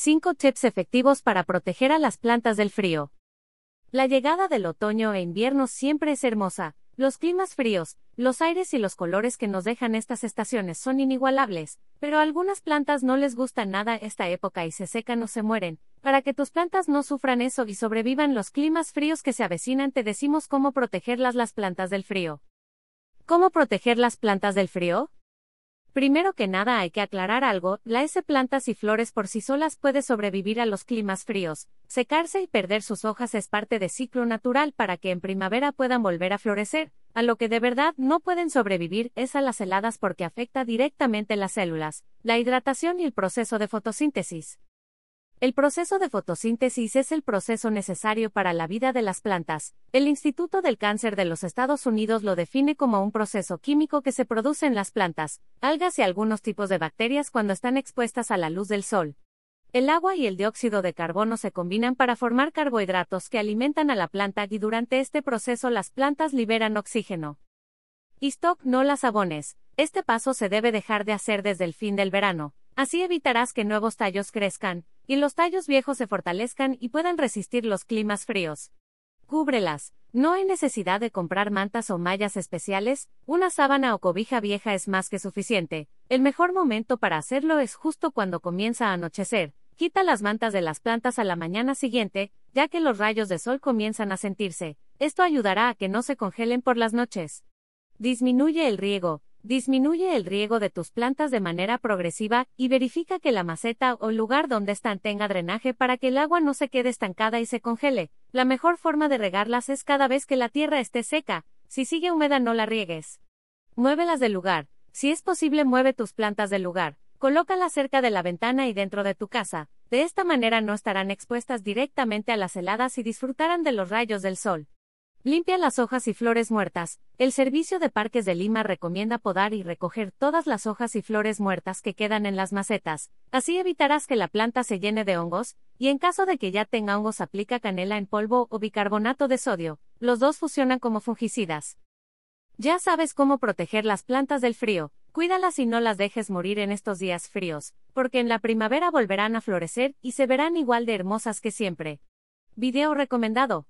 5 tips efectivos para proteger a las plantas del frío. La llegada del otoño e invierno siempre es hermosa. Los climas fríos, los aires y los colores que nos dejan estas estaciones son inigualables, pero a algunas plantas no les gusta nada esta época y se secan o se mueren. Para que tus plantas no sufran eso y sobrevivan los climas fríos que se avecinan, te decimos cómo protegerlas las plantas del frío. ¿Cómo proteger las plantas del frío? Primero que nada hay que aclarar algo, la S plantas y flores por sí solas puede sobrevivir a los climas fríos. Secarse y perder sus hojas es parte de ciclo natural para que en primavera puedan volver a florecer. A lo que de verdad no pueden sobrevivir es a las heladas porque afecta directamente las células, la hidratación y el proceso de fotosíntesis. El proceso de fotosíntesis es el proceso necesario para la vida de las plantas. El Instituto del Cáncer de los Estados Unidos lo define como un proceso químico que se produce en las plantas, algas y algunos tipos de bacterias cuando están expuestas a la luz del sol. El agua y el dióxido de carbono se combinan para formar carbohidratos que alimentan a la planta y durante este proceso las plantas liberan oxígeno. Y stock no las abones. Este paso se debe dejar de hacer desde el fin del verano. Así evitarás que nuevos tallos crezcan, y los tallos viejos se fortalezcan y puedan resistir los climas fríos. Cúbrelas. No hay necesidad de comprar mantas o mallas especiales, una sábana o cobija vieja es más que suficiente. El mejor momento para hacerlo es justo cuando comienza a anochecer. Quita las mantas de las plantas a la mañana siguiente, ya que los rayos de sol comienzan a sentirse. Esto ayudará a que no se congelen por las noches. Disminuye el riego. Disminuye el riego de tus plantas de manera progresiva y verifica que la maceta o lugar donde están tenga drenaje para que el agua no se quede estancada y se congele. La mejor forma de regarlas es cada vez que la tierra esté seca. Si sigue húmeda no la riegues. Muévelas del lugar. Si es posible mueve tus plantas del lugar. Colócalas cerca de la ventana y dentro de tu casa. De esta manera no estarán expuestas directamente a las heladas y disfrutarán de los rayos del sol. Limpia las hojas y flores muertas. El Servicio de Parques de Lima recomienda podar y recoger todas las hojas y flores muertas que quedan en las macetas. Así evitarás que la planta se llene de hongos, y en caso de que ya tenga hongos aplica canela en polvo o bicarbonato de sodio. Los dos funcionan como fungicidas. Ya sabes cómo proteger las plantas del frío. Cuídalas y no las dejes morir en estos días fríos, porque en la primavera volverán a florecer y se verán igual de hermosas que siempre. Video recomendado.